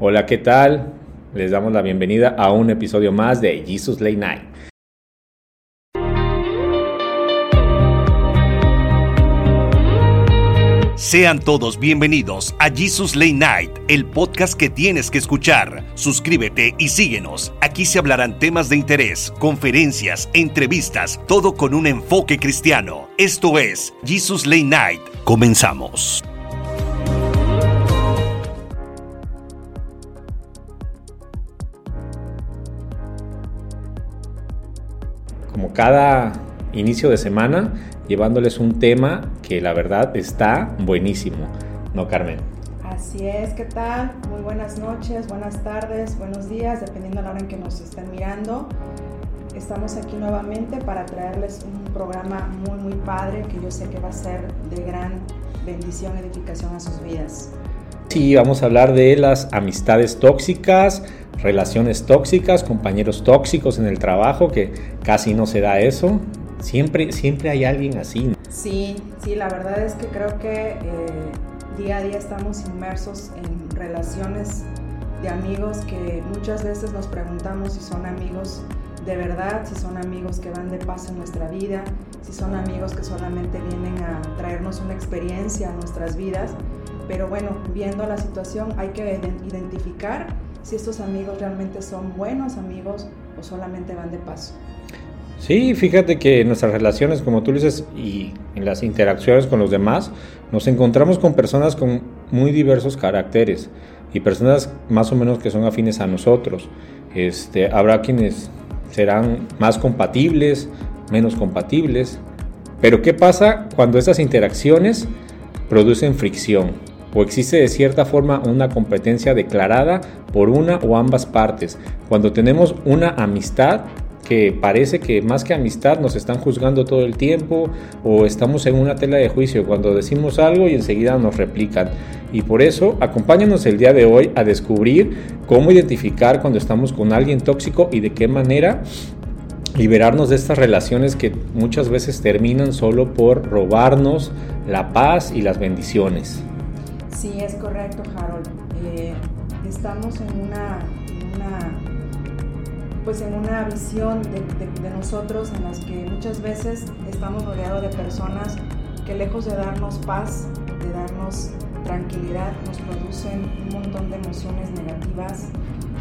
Hola, ¿qué tal? Les damos la bienvenida a un episodio más de Jesus Late Night. Sean todos bienvenidos a Jesus Late Night, el podcast que tienes que escuchar. Suscríbete y síguenos. Aquí se hablarán temas de interés, conferencias, entrevistas, todo con un enfoque cristiano. Esto es Jesus Late Night. Comenzamos. Como cada inicio de semana, llevándoles un tema que la verdad está buenísimo. ¿No, Carmen? Así es, ¿qué tal? Muy buenas noches, buenas tardes, buenos días, dependiendo de la hora en que nos estén mirando. Estamos aquí nuevamente para traerles un programa muy, muy padre que yo sé que va a ser de gran bendición, edificación a sus vidas. Sí, vamos a hablar de las amistades tóxicas, relaciones tóxicas, compañeros tóxicos en el trabajo, que casi no se da eso. Siempre, siempre hay alguien así. Sí, sí, la verdad es que creo que eh, día a día estamos inmersos en relaciones de amigos que muchas veces nos preguntamos si son amigos de verdad, si son amigos que van de paso en nuestra vida, si son amigos que solamente vienen a traernos una experiencia a nuestras vidas. Pero bueno, viendo la situación hay que identificar si estos amigos realmente son buenos amigos o solamente van de paso. Sí, fíjate que en nuestras relaciones, como tú dices, y en las interacciones con los demás, nos encontramos con personas con muy diversos caracteres y personas más o menos que son afines a nosotros. Este, habrá quienes serán más compatibles, menos compatibles. Pero ¿qué pasa cuando estas interacciones producen fricción? O existe de cierta forma una competencia declarada por una o ambas partes. Cuando tenemos una amistad que parece que más que amistad nos están juzgando todo el tiempo o estamos en una tela de juicio cuando decimos algo y enseguida nos replican. Y por eso acompáñanos el día de hoy a descubrir cómo identificar cuando estamos con alguien tóxico y de qué manera liberarnos de estas relaciones que muchas veces terminan solo por robarnos la paz y las bendiciones. Sí, es correcto, Harold. Eh, estamos en una, pues en una visión de, nosotros en las que muchas veces estamos rodeados de personas que lejos de darnos paz, de darnos tranquilidad, nos producen un montón de emociones negativas,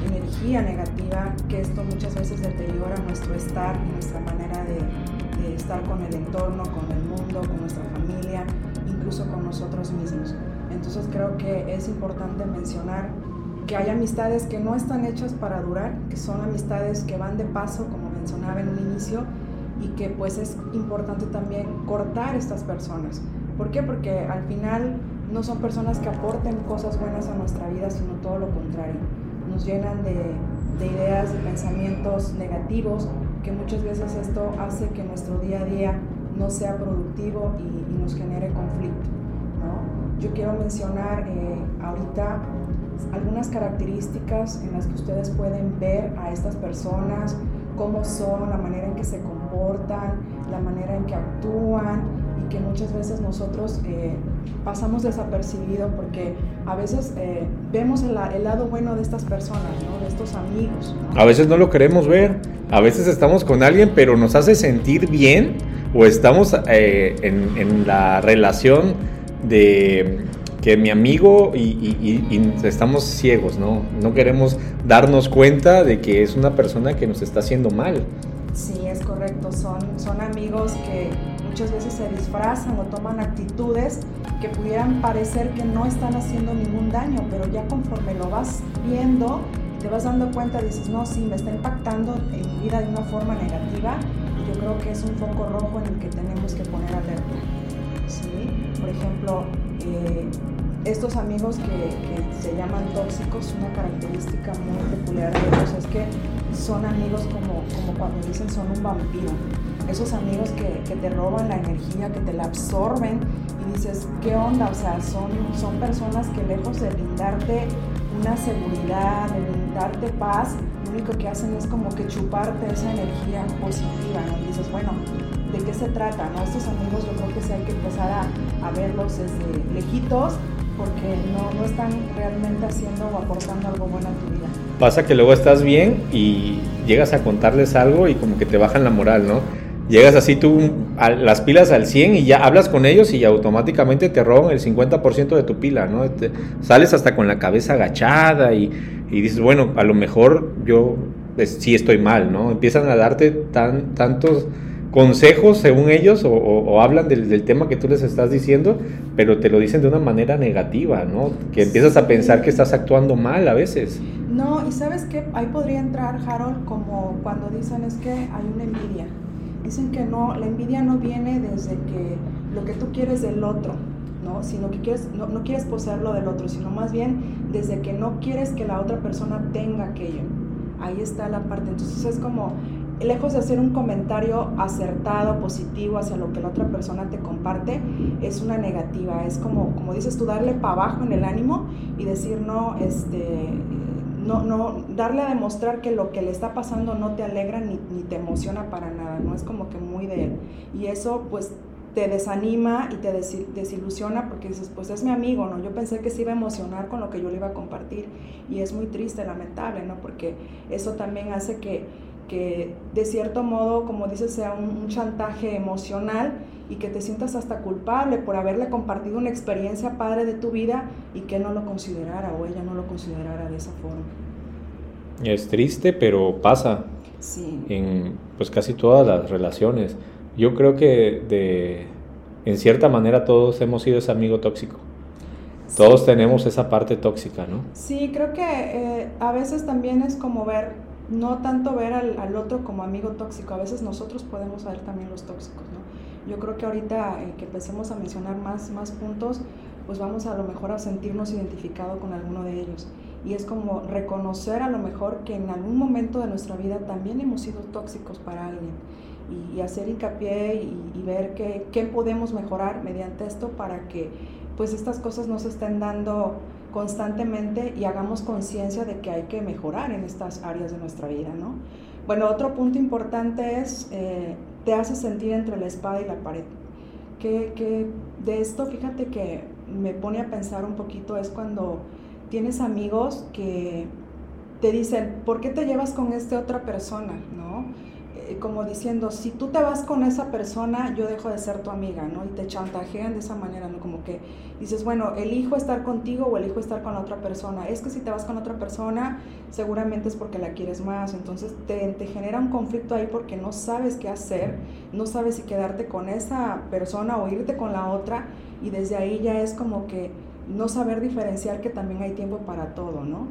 energía negativa, que esto muchas veces deteriora nuestro estar y nuestra manera de, de estar con el entorno, con el mundo, con nuestra familia, incluso con nosotros mismos. Entonces creo que es importante mencionar que hay amistades que no están hechas para durar, que son amistades que van de paso, como mencionaba en un inicio, y que pues es importante también cortar estas personas. ¿Por qué? Porque al final no son personas que aporten cosas buenas a nuestra vida, sino todo lo contrario. Nos llenan de, ideas, de pensamientos negativos, que muchas veces esto hace que nuestro día a día no sea productivo y, y nos genere conflicto. ¿no? Yo quiero mencionar eh, ahorita algunas características en las que ustedes pueden ver a estas personas, cómo son, la manera en que se comportan, la manera en que actúan y que muchas veces nosotros eh, pasamos desapercibido porque a veces eh, vemos el, lado bueno de estas personas, ¿no? de estos amigos. A veces no lo queremos ver, a veces estamos con alguien pero nos hace sentir bien o estamos en, en la relación de que mi amigo y, estamos ciegos, ¿no? No queremos darnos cuenta de que es una persona que nos está haciendo mal. Sí, es correcto. Son, son amigos que muchas veces se disfrazan o toman actitudes que pudieran parecer que no están haciendo ningún daño, pero ya conforme lo vas viendo, te vas dando cuenta, dices, no, sí, me está impactando en mi vida de una forma negativa. Y yo creo que es un foco rojo en el que tenemos que poner alerta. ¿sí? Por ejemplo, eh, estos amigos que, se llaman tóxicos, una característica muy peculiar de ellos es que son amigos como, como cuando dicen son un vampiro. Esos amigos que, te roban la energía, que te la absorben y dices, ¿qué onda? O sea, son, son personas que lejos de brindarte una seguridad, de brindarte paz, lo único que hacen es como que chuparte esa energía positiva, ¿no? Y dices, bueno, ¿de qué se trata? ¿no? Estos amigos yo creo que sí hay que empezar a, a verlos desde lejitos porque no, no están realmente haciendo o aportando algo bueno a tu vida. Pasa que luego estás bien y llegas a contarles algo y como que te bajan la moral, ¿no? Llegas así tú a las pilas al 100 y ya hablas con ellos y automáticamente te roban el 50% de tu pila, ¿no? sales hasta con la cabeza agachada y, y dices, bueno, a lo mejor yo pues, sí estoy mal, ¿no? Empiezan a darte tan, tantos consejos según ellos o, hablan del, tema que tú les estás diciendo, pero te lo dicen de una manera negativa, ¿no? Que empiezas a pensar que estás actuando mal a veces. No, y sabes qué, ahí podría entrar, Harold, como cuando dicen es que hay una envidia. Dicen que no, la envidia no viene desde que lo que tú quieres del otro, ¿no? Sino que quieres, no, no quieres poseer lo del otro, sino más bien desde que no quieres que la otra persona tenga aquello. Ahí está la parte. Entonces es como, lejos de hacer un comentario acertado, positivo hacia lo que la otra persona te comparte, es una negativa. Es como, como dices tú, darle para abajo en el ánimo y decir, no, este, no, no, darle a demostrar que lo que le está pasando no te alegra ni, te emociona para nada, ¿no? Es como que muy de él. Y eso, pues, te desanima y te desilusiona porque dices, pues es mi amigo, ¿no? Yo pensé que se iba a emocionar con lo que yo le iba a compartir y es muy triste, lamentable, ¿no? Porque eso también hace que, que de cierto modo, como dices, sea un, chantaje emocional y que te sientas hasta culpable por haberle compartido una experiencia padre de tu vida y que no lo considerara o ella no lo considerara de esa forma. Es triste, pero pasa sí. en pues casi todas las relaciones. Yo creo que de en cierta manera todos hemos sido ese amigo tóxico. Todos tenemos esa parte tóxica, ¿no? Sí, creo que eh, a veces también es como ver no tanto ver al, otro como amigo tóxico, a veces nosotros podemos ser también los tóxicos, ¿no? Yo creo que ahorita eh, que empecemos a mencionar más, más puntos, pues vamos a lo mejor a sentirnos identificados con alguno de ellos. Y es como reconocer a lo mejor que en algún momento de nuestra vida también hemos sido tóxicos para alguien y, hacer hincapié y, y ver qué, qué podemos mejorar mediante esto para que pues estas cosas no se estén dando constantemente y hagamos conciencia de que hay que mejorar en estas áreas de nuestra vida, ¿no? Bueno, otro punto importante es, eh, te hace sentir entre la espada y la pared. Que, que de esto, fíjate que me pone a pensar un poquito, es cuando tienes amigos que te dicen, ¿por qué te llevas con esta otra persona? ¿No? Eh, como diciendo, si tú te vas con esa persona, yo dejo de ser tu amiga, ¿no? Y te chantajean de esa manera, ¿no? Como que dices, bueno, elijo estar contigo o elijo estar con la otra persona. Es que si te vas con otra persona, seguramente es porque la quieres más. Entonces te, te genera un conflicto ahí porque no sabes qué hacer, no sabes si quedarte con esa persona o irte con la otra. Y desde ahí ya es como que no saber diferenciar que también hay tiempo para todo, ¿no?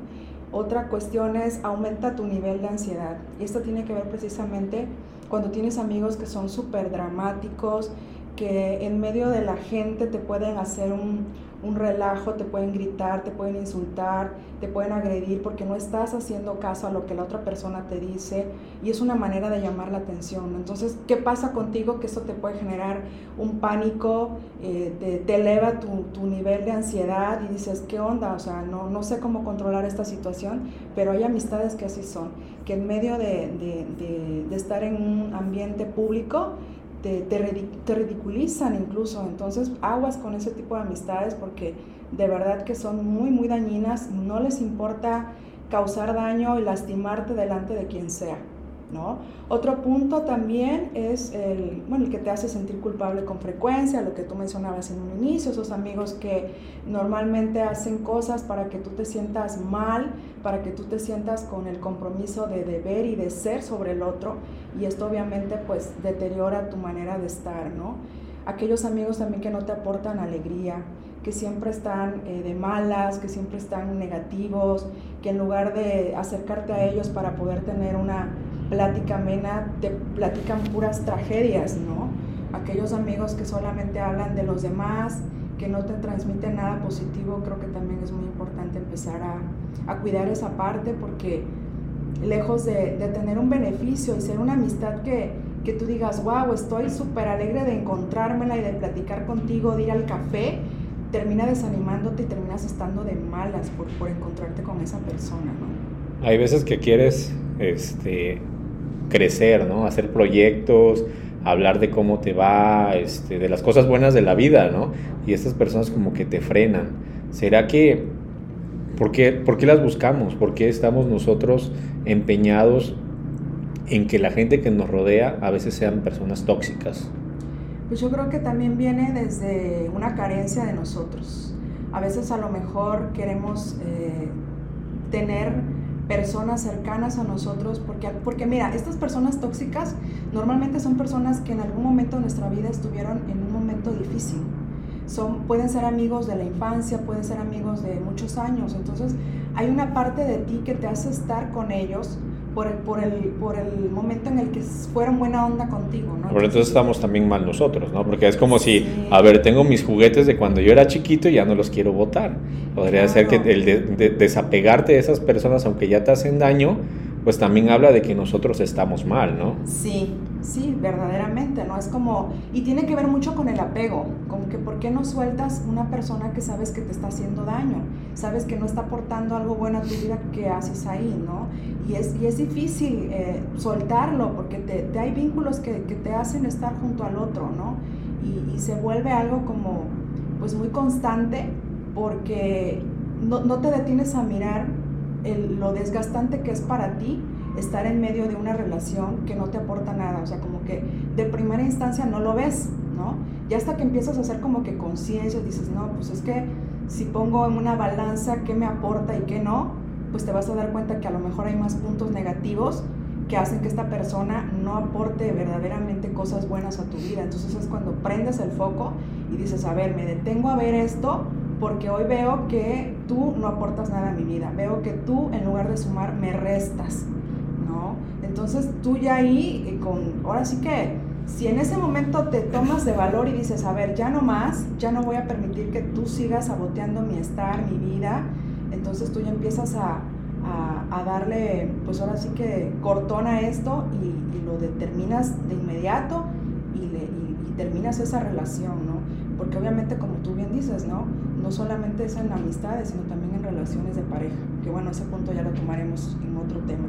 Otra cuestión es aumenta tu nivel de ansiedad. Y esto tiene que ver precisamente cuando tienes amigos que son súper dramáticos, que en medio de la gente te pueden hacer un, un relajo, te pueden gritar, te pueden insultar, te pueden agredir porque no estás haciendo caso a lo que la otra persona te dice y es una manera de llamar la atención. Entonces, ¿qué pasa contigo? Que eso te puede generar un pánico, eh, te, eleva tu, tu, nivel de ansiedad y dices, ¿qué onda? O sea, no, no sé cómo controlar esta situación, pero hay amistades que así son, que en medio de, de, de estar en un ambiente público, te, ridiculizan incluso. Entonces, aguas con ese tipo de amistades porque de verdad que son muy, muy dañinas. No les importa causar daño y lastimarte delante de quien sea. Otro punto también es el, bueno, el que te hace sentir culpable con frecuencia, lo que tú mencionabas en un inicio, esos amigos que normalmente hacen cosas para que tú te sientas mal, para que tú te sientas con el compromiso de deber y de ser sobre el otro, y esto obviamente pues deteriora tu manera de estar, ¿no? Aquellos amigos también que no te aportan alegría, que siempre están eh, de malas, que siempre están negativos, que en lugar de acercarte a ellos para poder tener una plática amena, te platican puras tragedias, ¿no? Aquellos amigos que solamente hablan de los demás, que no te transmiten nada positivo, creo que también es muy importante empezar a, cuidar esa parte porque lejos de, tener un beneficio y ser una amistad que, que tú digas, wow, estoy súper alegre de encontrármela y de platicar contigo, de ir al café, termina desanimándote y terminas estando de malas por, por encontrarte con esa persona, ¿no? Hay veces que quieres este, crecer, ¿no? Hacer proyectos, hablar de cómo te va, este, de las cosas buenas de la vida, ¿no? Y estas personas como que te frenan, ¿será que, ¿por qué, ¿por qué las buscamos? ¿Por qué estamos nosotros empeñados en que la gente que nos rodea a veces sean personas tóxicas? Pues yo creo que también viene desde una carencia de nosotros. A veces a lo mejor queremos eh, tener personas cercanas a nosotros, porque, porque mira, estas personas tóxicas normalmente son personas que en algún momento de nuestra vida estuvieron en un momento difícil. Son, pueden ser amigos de la infancia, pueden ser amigos de muchos años, entonces hay una parte de ti que te hace estar con ellos por el, por el, por el momento en el que fueron buena onda contigo, ¿no? Pero entonces estamos también mal nosotros, ¿no? Porque es como si, a ver, tengo mis juguetes de cuando yo era chiquito y ya no los quiero botar. Podría ser que el de, desapegarte de esas personas, aunque ya te hacen daño, pues también habla de que nosotros estamos mal, ¿no? Sí, sí, verdaderamente, ¿no? Es como, y tiene que ver mucho con el apego, con que por qué no sueltas una persona que sabes que te está haciendo daño, sabes que no está aportando algo bueno a tu vida, ¿qué haces ahí, no? Y es, y es difícil eh, soltarlo porque te, hay vínculos que, que, te hacen estar junto al otro, ¿no? Y, y, se vuelve algo como, pues muy constante porque no, no te detienes a mirar lo desgastante que es para ti estar en medio de una relación que no te aporta nada, o sea, como que de primera instancia no lo ves, ¿no? Ya hasta que empiezas a hacer como que conciencia, dices, no, pues es que si pongo en una balanza qué me aporta y qué no, pues te vas a dar cuenta que a lo mejor hay más puntos negativos que hacen que esta persona no aporte verdaderamente cosas buenas a tu vida. Entonces es cuando prendes el foco y dices, a ver, me detengo a ver esto porque hoy veo que tú no aportas nada a mi vida, veo que tú en lugar de sumar me restas. Entonces tú ya ahí, eh, con, ahora sí que, si en ese momento te tomas de valor y dices, a ver, ya no más, ya no voy a permitir que tú sigas saboteando mi estar, mi vida, entonces tú ya empiezas a, a, darle, pues ahora sí que cortón a esto y, lo determinas de inmediato y, y terminas esa relación, ¿no? Porque obviamente, como tú bien dices, ¿no? no solamente es en amistades, sino también en relaciones de pareja, que bueno, ese punto ya lo tomaremos en otro tema.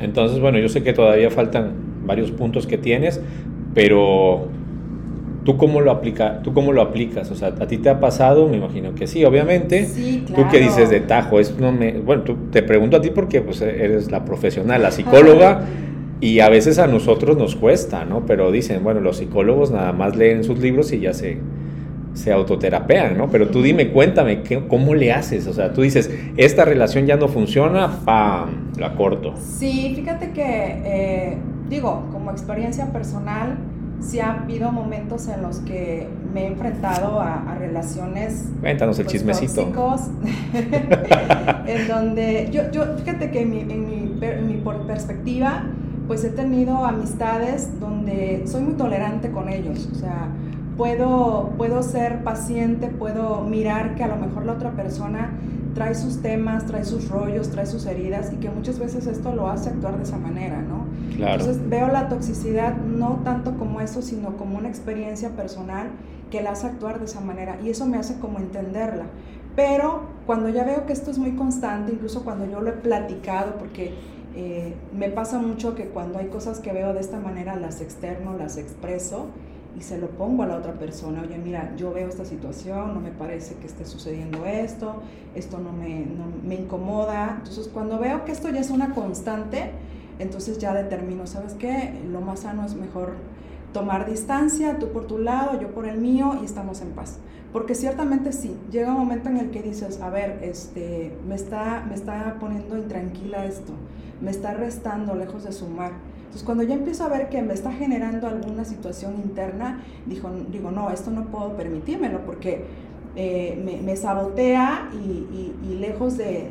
Entonces, bueno, yo sé que todavía faltan varios puntos que tienes, pero ¿tú cómo lo, aplica, ¿tú cómo lo aplicas? O sea, ¿a ti te ha pasado? Me imagino que sí, obviamente. Sí, claro. ¿Tú qué dices de tajo? Es, no me, bueno, te pregunto a ti porque pues, eres la profesional, la psicóloga. Y a veces a nosotros nos cuesta, ¿no? Pero dicen, bueno, los psicólogos nada más leen sus libros y ya se, se autoterapean, ¿no? Pero tú dime, cuéntame, ¿cómo le haces? O sea, tú dices, esta relación ya no funciona, ¡pam! La corto. Sí, fíjate que, eh, digo, como experiencia personal, sí ha habido momentos en los que me he enfrentado a, relaciones. Cuéntanos el pues, chismecito. Tóxicos, en donde yo, yo fíjate que en mi, en mi, en mi perspectiva, pues he tenido amistades donde soy muy tolerante con ellos. O sea, puedo, puedo ser paciente, puedo mirar que a lo mejor la otra persona trae sus temas, trae sus rollos, trae sus heridas y que muchas veces esto lo hace actuar de esa manera, ¿no? Claro. Entonces veo la toxicidad no tanto como eso, sino como una experiencia personal que la hace actuar de esa manera y eso me hace como entenderla. Pero cuando ya veo que esto es muy constante, incluso cuando yo lo he platicado, porque eh, me pasa mucho que cuando hay cosas que veo de esta manera las externo, las expreso y se lo pongo a la otra persona, oye, mira, yo veo esta situación, no me parece que esté sucediendo esto, esto no me, no, me incomoda. Entonces, cuando veo que esto ya es una constante, entonces ya determino, ¿sabes qué? Lo más sano es mejor tomar distancia, tú por tu lado, yo por el mío y estamos en paz. Porque ciertamente sí, llega un momento en el que dices, a ver, este, me, está, me está poniendo intranquila esto, me está restando lejos de sumar entonces, cuando ya empiezo a ver que me está generando alguna situación interna, digo, digo no, esto no puedo permitírmelo porque eh, me, sabotea y, lejos de,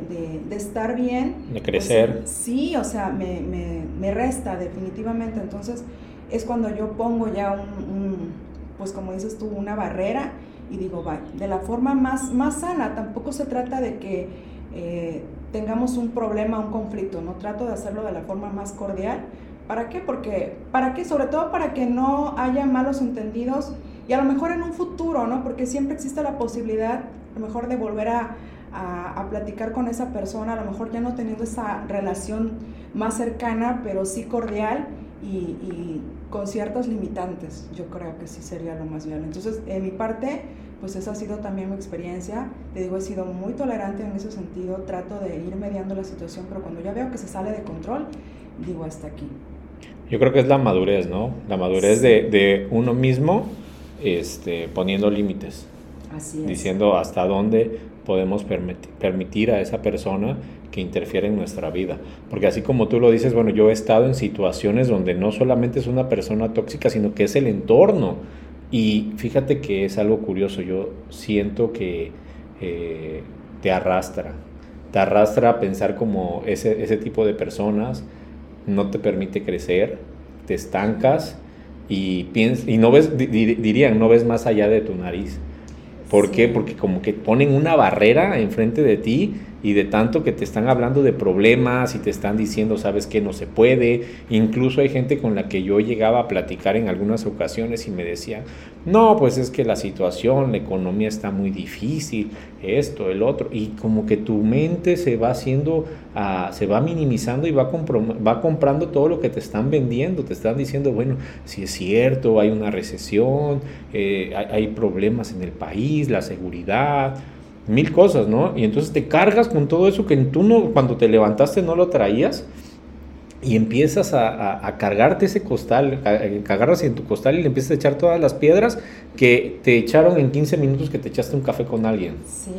estar bien. De crecer. Pues, sí, o sea, me, resta definitivamente. Entonces, es cuando yo pongo ya un, pues como dices tú, una barrera y digo, va, de la forma más, más sana, tampoco se trata de que eh, tengamos un problema, un conflicto, no trato de hacerlo de la forma más cordial, ¿Para qué? Porque, ¿para qué? Sobre todo para que no haya malos entendidos y a lo mejor en un futuro, ¿no? Porque siempre existe la posibilidad, a lo mejor de volver a, a, platicar con esa persona, a lo mejor ya no teniendo esa relación más cercana, pero sí cordial y, con ciertas limitantes, yo creo que sí sería lo más viable. Entonces, en mi parte, pues esa ha sido también mi experiencia. Te digo, he sido muy tolerante en ese sentido, trato de ir mediando la situación, pero cuando ya veo que se sale de control, digo hasta aquí. Yo creo que es la madurez, ¿no? La madurez de, de, uno mismo este, poniendo límites. Así es. Diciendo hasta dónde podemos permitir a esa persona que interfiere en nuestra vida. Porque así como tú lo dices, bueno, yo he estado en situaciones donde no solamente es una persona tóxica, sino que es el entorno. Y fíjate que es algo curioso, yo siento que eh, te arrastra, te arrastra a pensar como ese, ese tipo de personas, no te permite crecer, te estancas y, y no ves, dirían, no ves más allá de tu nariz. ¿Por qué? Porque como que ponen una barrera enfrente de ti y de tanto que te están hablando de problemas y te están diciendo, sabes que no se puede. Incluso hay gente con la que yo llegaba a platicar en algunas ocasiones y me decía, no, pues es que la situación, la economía está muy difícil, esto, el otro. Y como que tu mente se va haciendo, uh, se va minimizando y va, va comprando todo lo que te están vendiendo. Te están diciendo, bueno, si es cierto, hay una recesión, eh, hay, hay problemas en el país, la seguridad mil cosas, ¿no? Y entonces te cargas con todo eso que tú no, cuando te levantaste no lo traías y empiezas a, cargarte ese costal, que agarras en tu costal y le empiezas a echar todas las piedras que te echaron en 15 minutos que te echaste un café con alguien. Sí,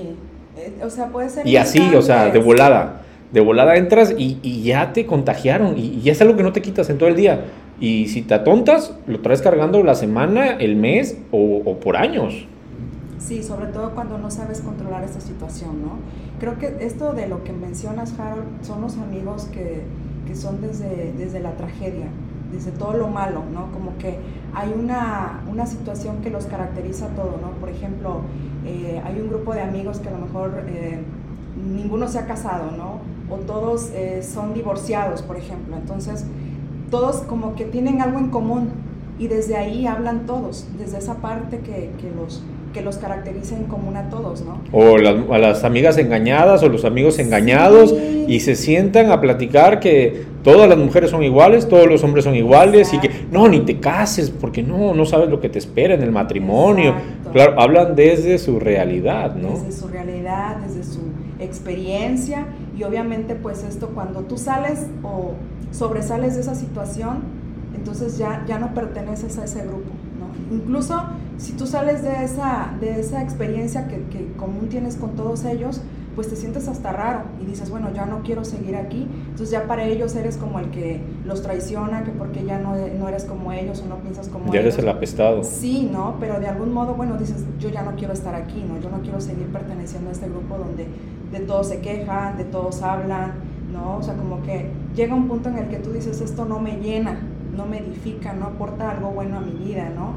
eh, o sea, puede ser... Y así, o sea, de volada. De volada entras y, ya te contagiaron y, ya es algo que no te quitas en todo el día. Y si te atontas, lo traes cargando la semana, el mes o, o por años. Sí, sobre todo cuando no sabes controlar esta situación, ¿no? Creo que esto de lo que mencionas, Harold, son los amigos que, que son desde, desde la tragedia, desde todo lo malo, ¿no? Como que hay una, una situación que los caracteriza todo, ¿no? Por ejemplo, eh, hay un grupo de amigos que a lo mejor eh, ninguno se ha casado, ¿no? O todos eh, son divorciados, por ejemplo. Entonces, todos como que tienen algo en común y desde ahí hablan todos, desde esa parte que, que los que los caractericen común a todos, ¿no? O a las amigas engañadas o los amigos engañados y se sientan a platicar que todas las mujeres son iguales, todos los hombres son iguales y que no, ni te cases porque no, no sabes lo que te espera en el matrimonio. Claro, hablan desde su realidad, ¿no? Desde su realidad, desde su experiencia y obviamente pues esto cuando tú sales o sobresales de esa situación, entonces ya, ya no perteneces a ese grupo. Incluso si tú sales de esa, de esa experiencia que, que, común tienes con todos ellos, pues te sientes hasta raro y dices, bueno, ya no quiero seguir aquí. Entonces ya para ellos eres como el que los traiciona, que porque ya no, no eres como ellos o no piensas como ellos. Ya eres el apestado. Sí, ¿no? Pero de algún modo, bueno, dices, yo ya no quiero estar aquí, ¿no? Yo no quiero seguir perteneciendo a este grupo donde de todos se quejan, de todos hablan, ¿no? O sea, como que llega un punto en el que tú dices, esto no me llena, no me edifica, no aporta algo bueno a mi vida, ¿no?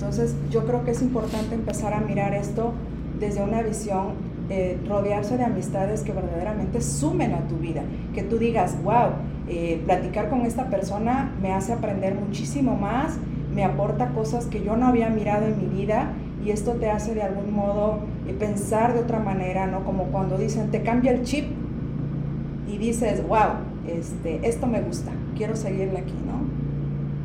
Entonces yo creo que es importante empezar a mirar esto desde una visión, eh, rodearse de amistades que verdaderamente sumen a tu vida, que tú digas, wow, eh, platicar con esta persona me hace aprender muchísimo más, me aporta cosas que yo no había mirado en mi vida y esto te hace de algún modo eh, pensar de otra manera, ¿no? Como cuando dicen, te cambia el chip y dices, wow, este, esto me gusta, quiero seguirle aquí, ¿no?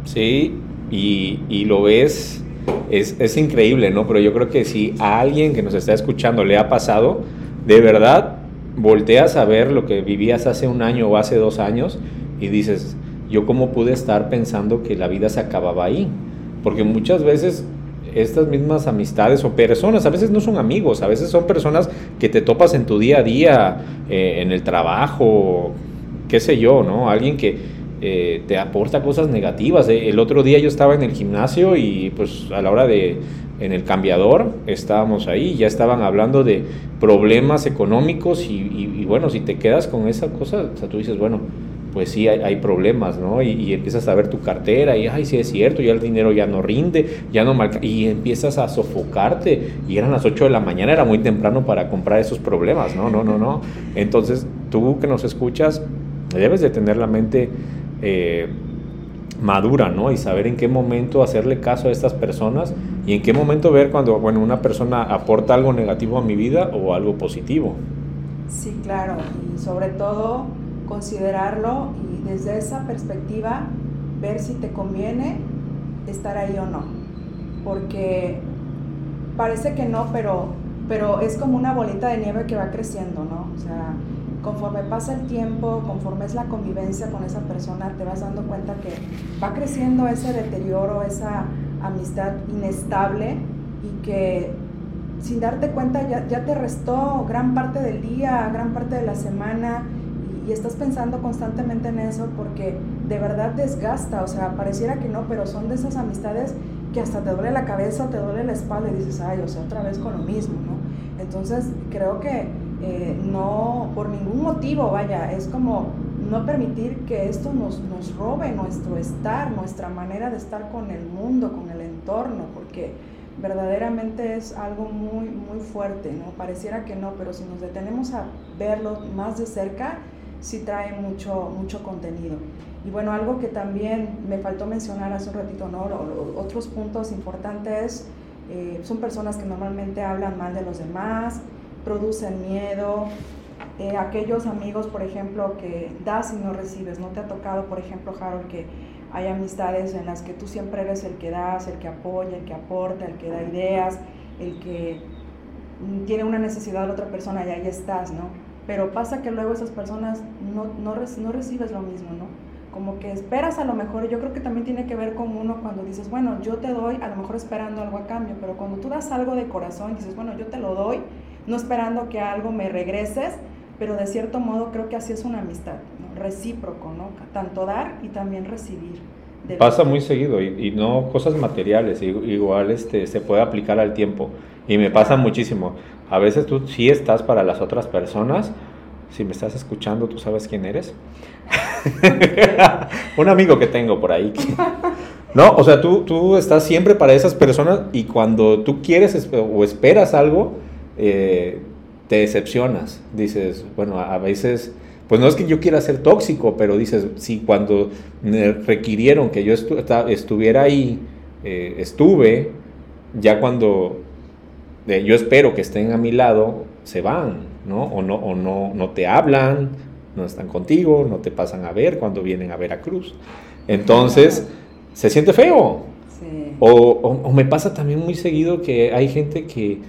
Sí, y, y lo ves es, es, increíble, ¿no? Pero yo creo que si a alguien que nos está escuchando le ha pasado, de verdad, volteas a ver lo que vivías hace un año o hace dos años y dices, yo cómo pude estar pensando que la vida se acababa ahí. Porque muchas veces estas mismas amistades o personas, a veces no son amigos, a veces son personas que te topas en tu día a día, eh, en el trabajo, qué sé yo, ¿no? Alguien que, eh, te aporta cosas negativas. Eh. El otro día yo estaba en el gimnasio y pues a la hora de, en el cambiador, estábamos ahí, ya estaban hablando de problemas económicos y, bueno, si te quedas con esa cosa, o sea, tú dices, bueno, pues sí hay, problemas, ¿no? Y, empiezas a ver tu cartera y, ay, sí es cierto, ya el dinero ya no rinde, ya no marca, y empiezas a sofocarte. Y eran las 8 de la mañana, era muy temprano para comprar esos problemas, ¿no? No, no, no. Entonces, tú que nos escuchas, debes de tener la mente eh, madura, ¿no? Y saber en qué momento hacerle caso a estas personas y en qué momento ver cuando, bueno, una persona aporta algo negativo a mi vida o algo positivo. Sí, claro, y sobre todo considerarlo y desde esa perspectiva ver si te conviene estar ahí o no. Porque parece que no, pero, pero es como una bolita de nieve que va creciendo, ¿no? O sea, conforme pasa el tiempo, conforme es la convivencia con esa persona, te vas dando cuenta que va creciendo ese deterioro, esa amistad inestable y que sin darte cuenta ya, ya te restó gran parte del día, gran parte de la semana y, y, estás pensando constantemente en eso porque de verdad desgasta, o sea, pareciera que no, pero son de esas amistades que hasta te duele la cabeza, te duele la espalda y dices, ay, o sea, otra vez con lo mismo, ¿no? Entonces creo que eh, no, por ningún motivo, vaya, es como no permitir que esto nos, nos robe nuestro estar, nuestra manera de estar con el mundo, con el entorno, porque verdaderamente es algo muy, muy fuerte, ¿no? Pareciera que no, pero si nos detenemos a verlo más de cerca, sí trae mucho, mucho contenido. Y bueno, algo que también me faltó mencionar hace un ratito, ¿no? Otros puntos importantes eh, son personas que normalmente hablan mal de los demás, producen miedo. Eh, aquellos amigos, por ejemplo, que das y no recibes. ¿No te ha tocado, por ejemplo, Harold, que hay amistades en las que tú siempre eres el que das, el que apoya, el que aporta, el que da ideas, el que tiene una necesidad de la otra persona y ahí estás, ¿no? Pero pasa que luego esas personas no, no, no recibes lo mismo, ¿no? Como que esperas a lo mejor, yo creo que también tiene que ver con uno cuando dices, bueno, yo te doy, a lo mejor esperando algo a cambio, pero cuando tú das algo de corazón, dices, bueno, yo te lo doy, no esperando que algo me regreses, pero de cierto modo creo que así es una amistad, ¿no? recíproco, ¿no? Tanto dar y también recibir. Pasa muy seguido y, y, no cosas materiales, igual este, se puede aplicar al tiempo y me pasa muchísimo. A veces tú sí estás para las otras personas, si me estás escuchando, tú sabes quién eres. Un amigo que tengo por ahí. No, o sea, tú, tú estás siempre para esas personas y cuando tú quieres o esperas algo, eh, te decepcionas. Dices, bueno, a veces, pues no es que yo quiera ser tóxico, pero dices, si cuando me requirieron que yo estu estuviera ahí, eh, estuve, ya cuando eh, yo espero que estén a mi lado, se van, ¿no? O, no, o no, no te hablan, no están contigo, no te pasan a ver cuando vienen a Veracruz. Entonces, se siente feo. Sí. O, o, o, me pasa también muy seguido que hay gente que,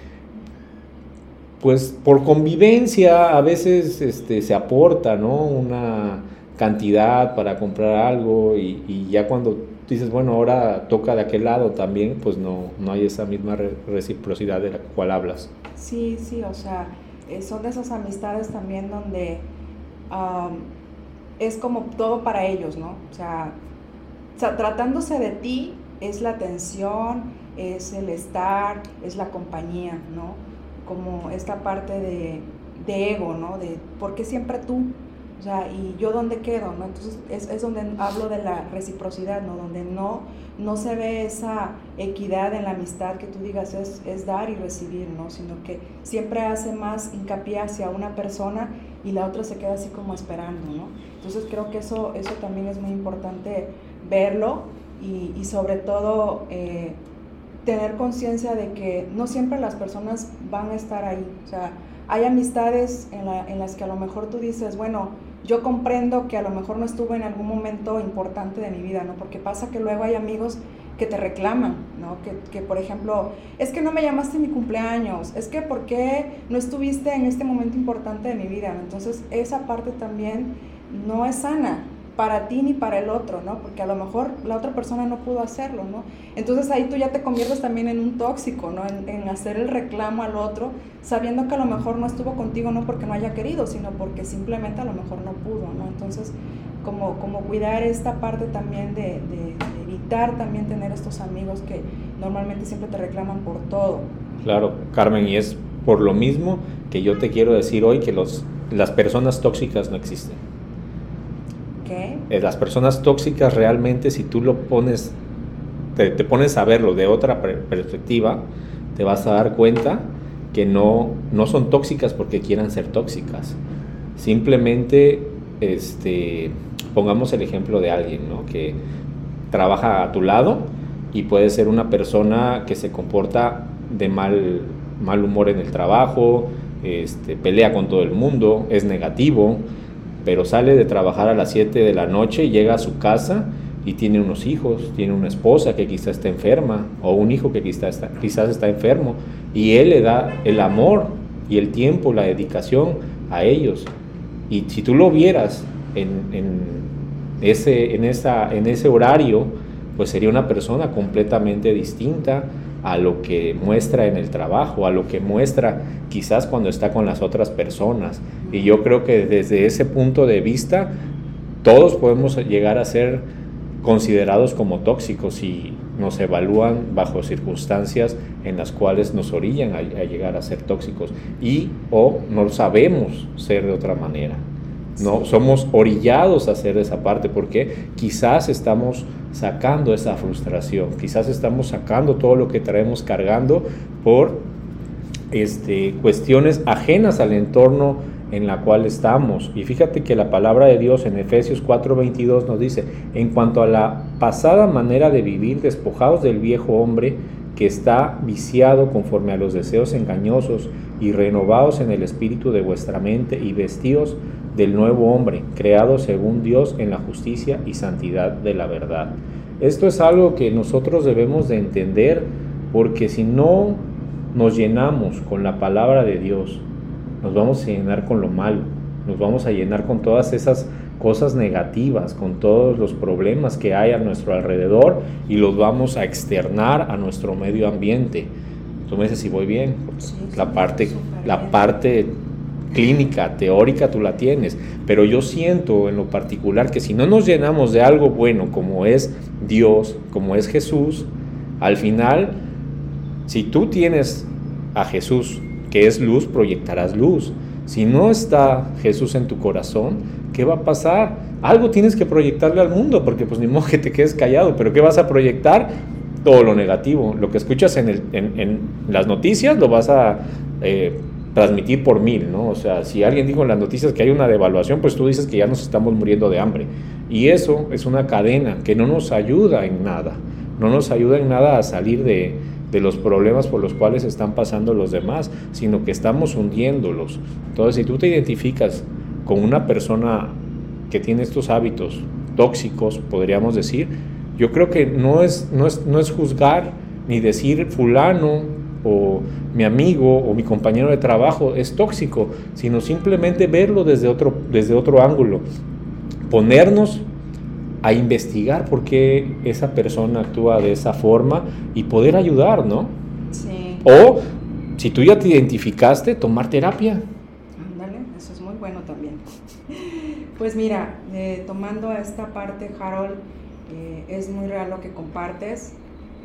pues por convivencia, a veces este, se aporta, ¿no? Una cantidad para comprar algo y, y, ya cuando dices, bueno, ahora toca de aquel lado también, pues no, no hay esa misma re reciprocidad de la cual hablas. Sí, sí, o sea, eh, son de esas amistades también donde es como todo para ellos, ¿no? O sea, o sea, tratándose de ti es la atención, es el estar, es la compañía, ¿no? Como esta parte de, de ego, ¿no? De por qué siempre tú, o sea, y yo dónde quedo, ¿no? Entonces es, es, donde hablo de la reciprocidad, ¿no? Donde no, no se ve esa equidad en la amistad que tú digas es, es dar y recibir, ¿no? Sino que siempre hace más hincapié hacia una persona y la otra se queda así como esperando, ¿no? Entonces creo que eso, eso también es muy importante verlo y, y sobre todo eh, tener conciencia de que no siempre las personas van a estar ahí. O sea, hay amistades en, la, en, las que a lo mejor tú dices, bueno, yo comprendo que a lo mejor no estuve en algún momento importante de mi vida, ¿no? Porque pasa que luego hay amigos que te reclaman, ¿no? Que, que por ejemplo, es que no me llamaste en mi cumpleaños, es que ¿por qué no estuviste en este momento importante de mi vida? Entonces, esa parte también no es sana, para ti ni para el otro, ¿no? Porque a lo mejor la otra persona no pudo hacerlo, ¿no? Entonces ahí tú ya te conviertes también en un tóxico, ¿no? En, hacer el reclamo al otro, sabiendo que a lo mejor no estuvo contigo no porque no haya querido, sino porque simplemente a lo mejor no pudo, ¿no? Entonces, como, como cuidar esta parte también de evitar también tener estos amigos que normalmente siempre te reclaman por todo. Claro, Carmen, y es por lo mismo que yo te quiero decir hoy que los, las personas tóxicas no existen. ¿Qué? Eh, las personas tóxicas realmente, si tú lo pones, te, te pones a verlo de otra perspectiva, te vas a dar cuenta que no, no son tóxicas porque quieran ser tóxicas. Simplemente, este, pongamos el ejemplo de alguien ¿no? que trabaja a tu lado y puede ser una persona que se comporta de mal, mal humor en el trabajo, este, pelea con todo el mundo, es negativo, pero sale de trabajar a las 7 de la noche, llega a su casa y tiene unos hijos, tiene una esposa que quizás está enferma o un hijo que quizás está, quizás está enfermo y él le da el amor y el tiempo, la dedicación a ellos. Y si tú lo vieras en, ese, en, esa, en ese horario, pues sería una persona completamente distinta a lo que muestra en el trabajo, a lo que muestra quizás cuando está con las otras personas. Y yo creo que desde ese punto de vista, todos podemos llegar a ser considerados como tóxicos y nos evalúan bajo circunstancias en las cuales nos orillan a, llegar a ser tóxicos y o no sabemos ser de otra manera. No somos orillados a hacer esa parte porque quizás estamos sacando esa frustración, quizás estamos sacando todo lo que traemos cargando por este, cuestiones ajenas al entorno en la cual estamos. Y fíjate que la palabra de Dios en Efesios 4:22 nos dice, en cuanto a la pasada manera de vivir, despojados del viejo hombre que está viciado conforme a los deseos engañosos y renovados en el espíritu de vuestra mente y vestidos del nuevo hombre, creado según Dios en la justicia y santidad de la verdad. Esto es algo que nosotros debemos de entender porque si no nos llenamos con la palabra de Dios, nos vamos a llenar con lo malo, nos vamos a llenar con todas esas cosas negativas, con todos los problemas que hay a nuestro alrededor y los vamos a externar a nuestro medio ambiente. Tú me dices si voy bien, la parte, la parte clínica, teórica, tú la tienes, pero yo siento en lo particular que si no nos llenamos de algo bueno como es Dios, como es Jesús, al final, si tú tienes a Jesús que es luz, proyectarás luz. Si no está Jesús en tu corazón, ¿qué va a pasar? Algo tienes que proyectarle al mundo, porque pues ni modo que te quedes callado, pero ¿qué vas a proyectar? Todo lo negativo. Lo que escuchas en, las noticias lo vas a eh, transmitir por mil, ¿no? O sea, si alguien dijo en las noticias que hay una devaluación, pues tú dices que ya nos estamos muriendo de hambre. Y eso es una cadena que no nos ayuda en nada, no nos ayuda en nada a salir de, de los problemas por los cuales están pasando los demás, sino que estamos hundiéndolos. Entonces, si tú te identificas con una persona que tiene estos hábitos tóxicos, podríamos decir, yo creo que no es, no es, no es juzgar ni decir fulano o mi amigo o mi compañero de trabajo es tóxico, sino simplemente verlo desde otro, desde otro ángulo, ponernos a investigar por qué esa persona actúa de esa forma y poder ayudar, ¿no? Sí. O si tú ya te identificaste, tomar terapia. Ándale, eso es muy bueno también. Pues mira, eh, tomando esta parte, Harold, eh, es muy real lo que compartes.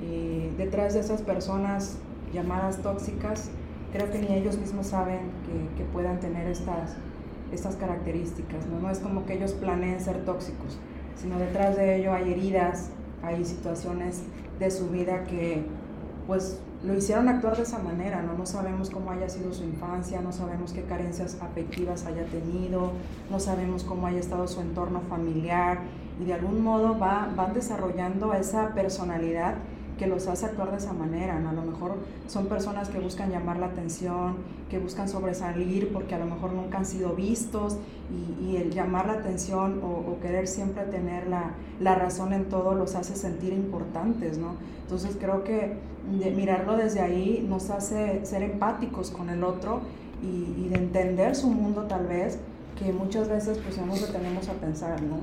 Eh, detrás de esas personas llamadas tóxicas, creo que ni ellos mismos saben que, que puedan tener estas, estas características. ¿no? no es como que ellos planeen ser tóxicos sino detrás de ello hay heridas, hay situaciones de su vida que pues lo hicieron actuar de esa manera, ¿no? No sabemos cómo haya sido su infancia, no sabemos qué carencias afectivas haya tenido, no sabemos cómo haya estado su entorno familiar y de algún modo va, van desarrollando esa personalidad que los hace actuar de esa manera. A lo mejor son personas que buscan llamar la atención, que buscan sobresalir porque a lo mejor nunca han sido vistos y, el llamar la atención o, querer siempre tener la, la, razón en todo los hace sentir importantes, ¿no? Entonces creo que de mirarlo desde ahí nos hace ser empáticos con el otro y, y de entender su mundo tal vez que muchas veces pues nos detenemos a pensar, ¿no?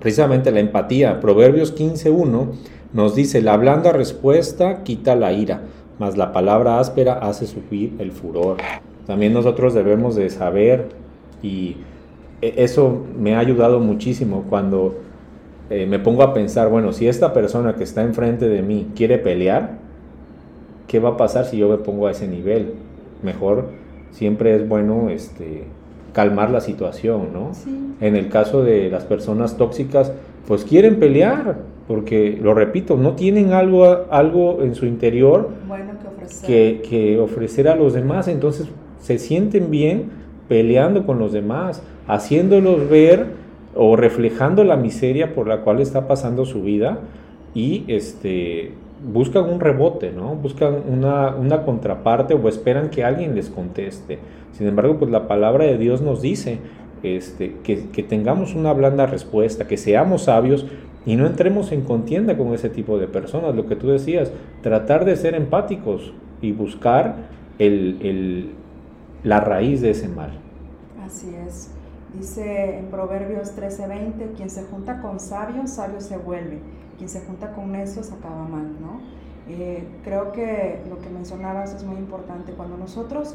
Precisamente la empatía, Proverbios 15.1 nos dice, la blanda respuesta quita la ira, mas la palabra áspera hace subir el furor. También nosotros debemos de saber y e, eso me ha ayudado muchísimo cuando eh, me pongo a pensar, bueno, si esta persona que está enfrente de mí quiere pelear, ¿qué va a pasar si yo me pongo a ese nivel? Mejor siempre es bueno este, calmar la situación, ¿no? En el caso de las personas tóxicas, pues quieren pelear, porque, lo repito, no tienen algo, algo en su interior que, ofrecer. a los demás, entonces se sienten bien peleando con los demás, haciéndolos ver o reflejando la miseria por la cual está pasando su vida y este buscan un rebote, ¿no? Buscan una, una contraparte o esperan que alguien les conteste. Sin embargo, pues la palabra de Dios nos dice este, que, tengamos una blanda respuesta, que seamos sabios, y no entremos en contienda con ese tipo de personas. Lo que tú decías, tratar de ser empáticos y buscar el, la raíz de ese mal. Así es. Dice en Proverbios 13:20, quien se junta con sabios, sabio se vuelve. Quien se junta con necios acaba mal, ¿no? Eh, creo que lo que mencionabas es muy importante. Cuando nosotros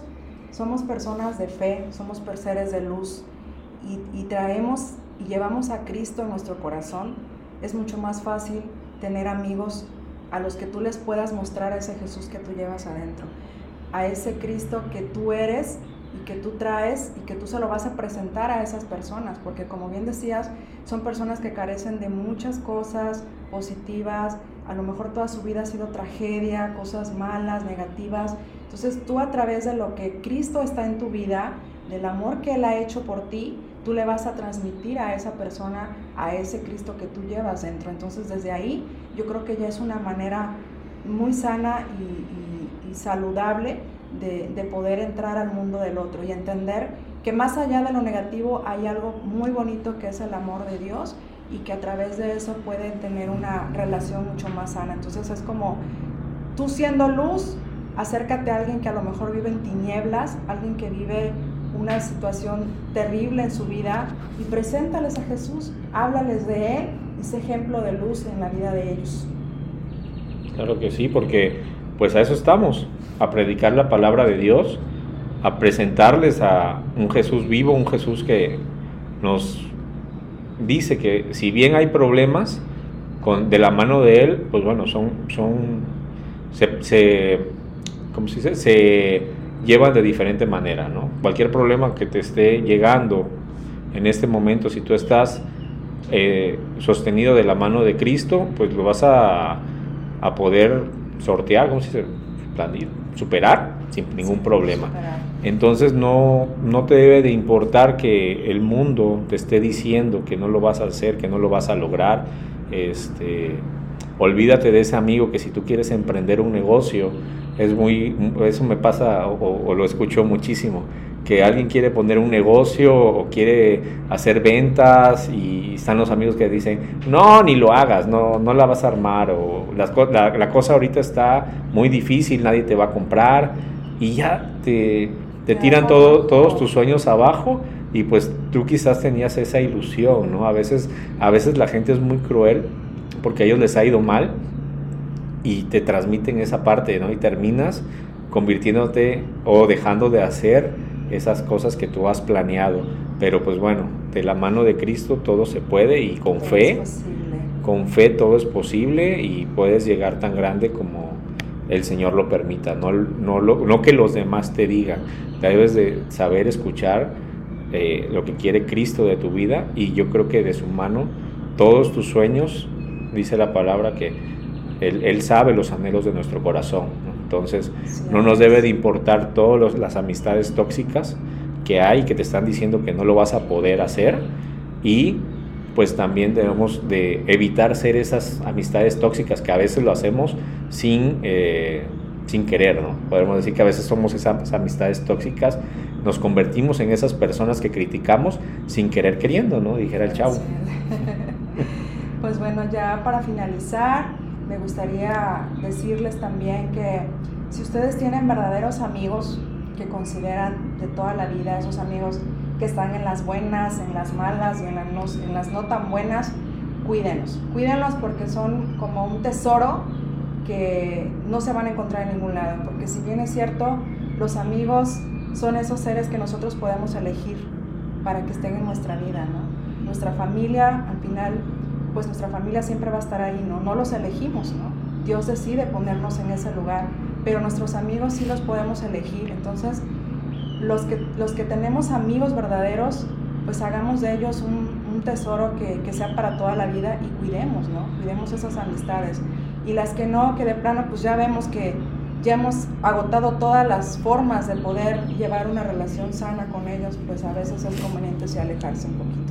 somos personas de fe, somos seres de luz y, y traemos y llevamos a Cristo en nuestro corazón, es mucho más fácil tener amigos a los que tú les puedas mostrar a ese Jesús que tú llevas adentro, a ese Cristo que tú eres y que tú traes y que tú se lo vas a presentar a esas personas, porque como bien decías, son personas que carecen de muchas cosas positivas, a lo mejor toda su vida ha sido tragedia, cosas malas, negativas. Entonces tú a través de lo que Cristo está en tu vida, del amor que Él ha hecho por ti, tú le vas a transmitir a esa persona, a ese Cristo que tú llevas dentro. Entonces desde ahí yo creo que ya es una manera muy sana y, saludable de, de, poder entrar al mundo del otro y entender que más allá de lo negativo hay algo muy bonito que es el amor de Dios y que a través de eso pueden tener una relación mucho más sana. Entonces es como tú siendo luz, acércate a alguien que a lo mejor vive en tinieblas, alguien que vive una situación terrible en su vida y preséntales a Jesús, háblales de Él ese ejemplo de luz en la vida de ellos. Claro que sí, porque pues a eso estamos, a predicar la palabra de Dios, a presentarles a un Jesús vivo, un Jesús que nos dice que si bien hay problemas con, de la mano de Él, pues bueno, son, son se, se ¿cómo se dice? Se llevan de diferente manera, ¿no? Cualquier problema que te esté llegando en este momento, si tú estás eh, sostenido de la mano de Cristo, pues lo vas a, a poder sortear, ¿cómo se dice? Superar sin ningún problema. Entonces no, no te debe de importar que el mundo te esté diciendo que no lo vas a hacer, que no lo vas a lograr. Este, olvídate de ese amigo que si tú quieres emprender un negocio, es muy, eso me pasa o, lo escucho muchísimo, que alguien quiere poner un negocio o quiere hacer ventas y están los amigos que dicen, no, ni lo hagas, no, no la vas a armar o la, la cosa ahorita está muy difícil, nadie te va a comprar y ya te, te tiran todo, todos tus sueños abajo y pues tú quizás tenías esa ilusión, ¿no? A veces, a veces la gente es muy cruel porque a ellos les ha ido mal y te transmiten esa parte, ¿no? Y terminas convirtiéndote o dejando de hacer esas cosas que tú has planeado. Pero pues bueno, de la mano de Cristo todo se puede y con fe, con fe todo es posible y puedes llegar tan grande como el Señor lo permita, no, no, no que los demás te digan, debes de saber escuchar eh, lo que quiere Cristo de tu vida y yo creo que de su mano todos tus sueños, dice la palabra que él, sabe los anhelos de nuestro corazón. Entonces, no nos debe de importar todas las amistades tóxicas que hay, que te están diciendo que no lo vas a poder hacer. Y pues también debemos de evitar ser esas amistades tóxicas que a veces lo hacemos sin, eh, sin querer, ¿no? Podemos decir que a veces somos esas amistades tóxicas, nos convertimos en esas personas que criticamos sin querer queriendo, ¿no? Dijera el chavo. Pues bueno, ya para finalizar, me gustaría decirles también que si ustedes tienen verdaderos amigos que consideran de toda la vida, esos amigos que están en las buenas, en las malas y en las no, tan buenas, cuídenlos. Cuídenlos porque son como un tesoro que no se van a encontrar en ningún lado. Porque si bien es cierto, los amigos son esos seres que nosotros podemos elegir para que estén en nuestra vida. Nuestra familia, al final, pues nuestra familia siempre va a estar ahí, ¿no? No los elegimos, ¿no? Dios decide ponernos en ese lugar, pero nuestros amigos sí los podemos elegir. Entonces, los que, los que tenemos amigos verdaderos, pues hagamos de ellos un, tesoro que, que, sea para toda la vida y cuidemos, ¿no? Cuidemos esas amistades. Y las que no, que de plano, pues ya vemos que ya hemos agotado todas las formas de poder llevar una relación sana con ellos, pues a veces es conveniente sí alejarse un poquito.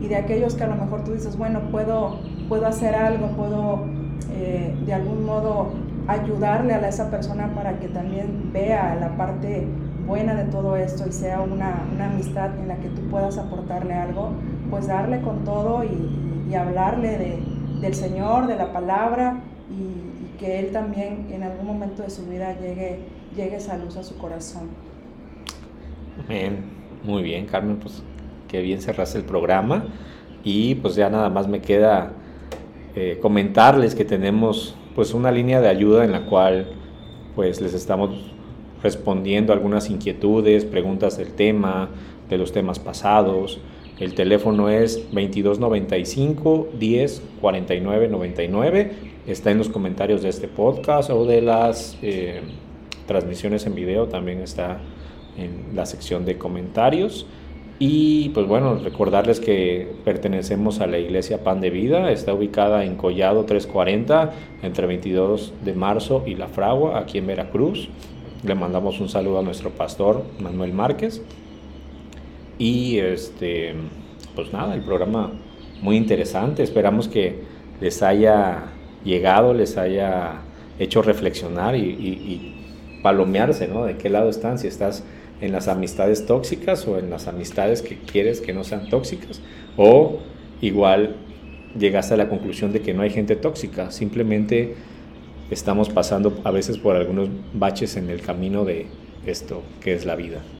Y de aquellos que a lo mejor tú dices, bueno, puedo, puedo hacer algo, puedo eh, de algún modo ayudarle a esa persona para que también vea la parte buena de todo esto y sea una, una amistad en la que tú puedas aportarle algo, pues darle con todo y, y hablarle de, del Señor, de la palabra y, que Él también en algún momento de su vida llegue, llegue esa luz a su corazón. Amén. Muy bien, Carmen, pues qué bien cerraste el programa y pues ya nada más me queda eh, comentarles que tenemos pues una línea de ayuda en la cual pues les estamos respondiendo algunas inquietudes, preguntas del tema, de los temas pasados. El teléfono es 2295 10 49 99. Está en los comentarios de este podcast o de las eh, transmisiones en video. También está en la sección de comentarios. Y pues bueno, recordarles que pertenecemos a la Iglesia Pan de Vida. Está ubicada en Collado 340, entre 22 de marzo y La Fragua, aquí en Veracruz. Le mandamos un saludo a nuestro pastor Manuel Márquez. Y este, pues nada, el programa muy interesante. Esperamos que les haya llegado, les haya hecho reflexionar y, palomearse, ¿no? De qué lado están, si estás en las amistades tóxicas o en las amistades que quieres que no sean tóxicas. O igual llegaste a la conclusión de que no hay gente tóxica, simplemente estamos pasando a veces por algunos baches en el camino de esto que es la vida.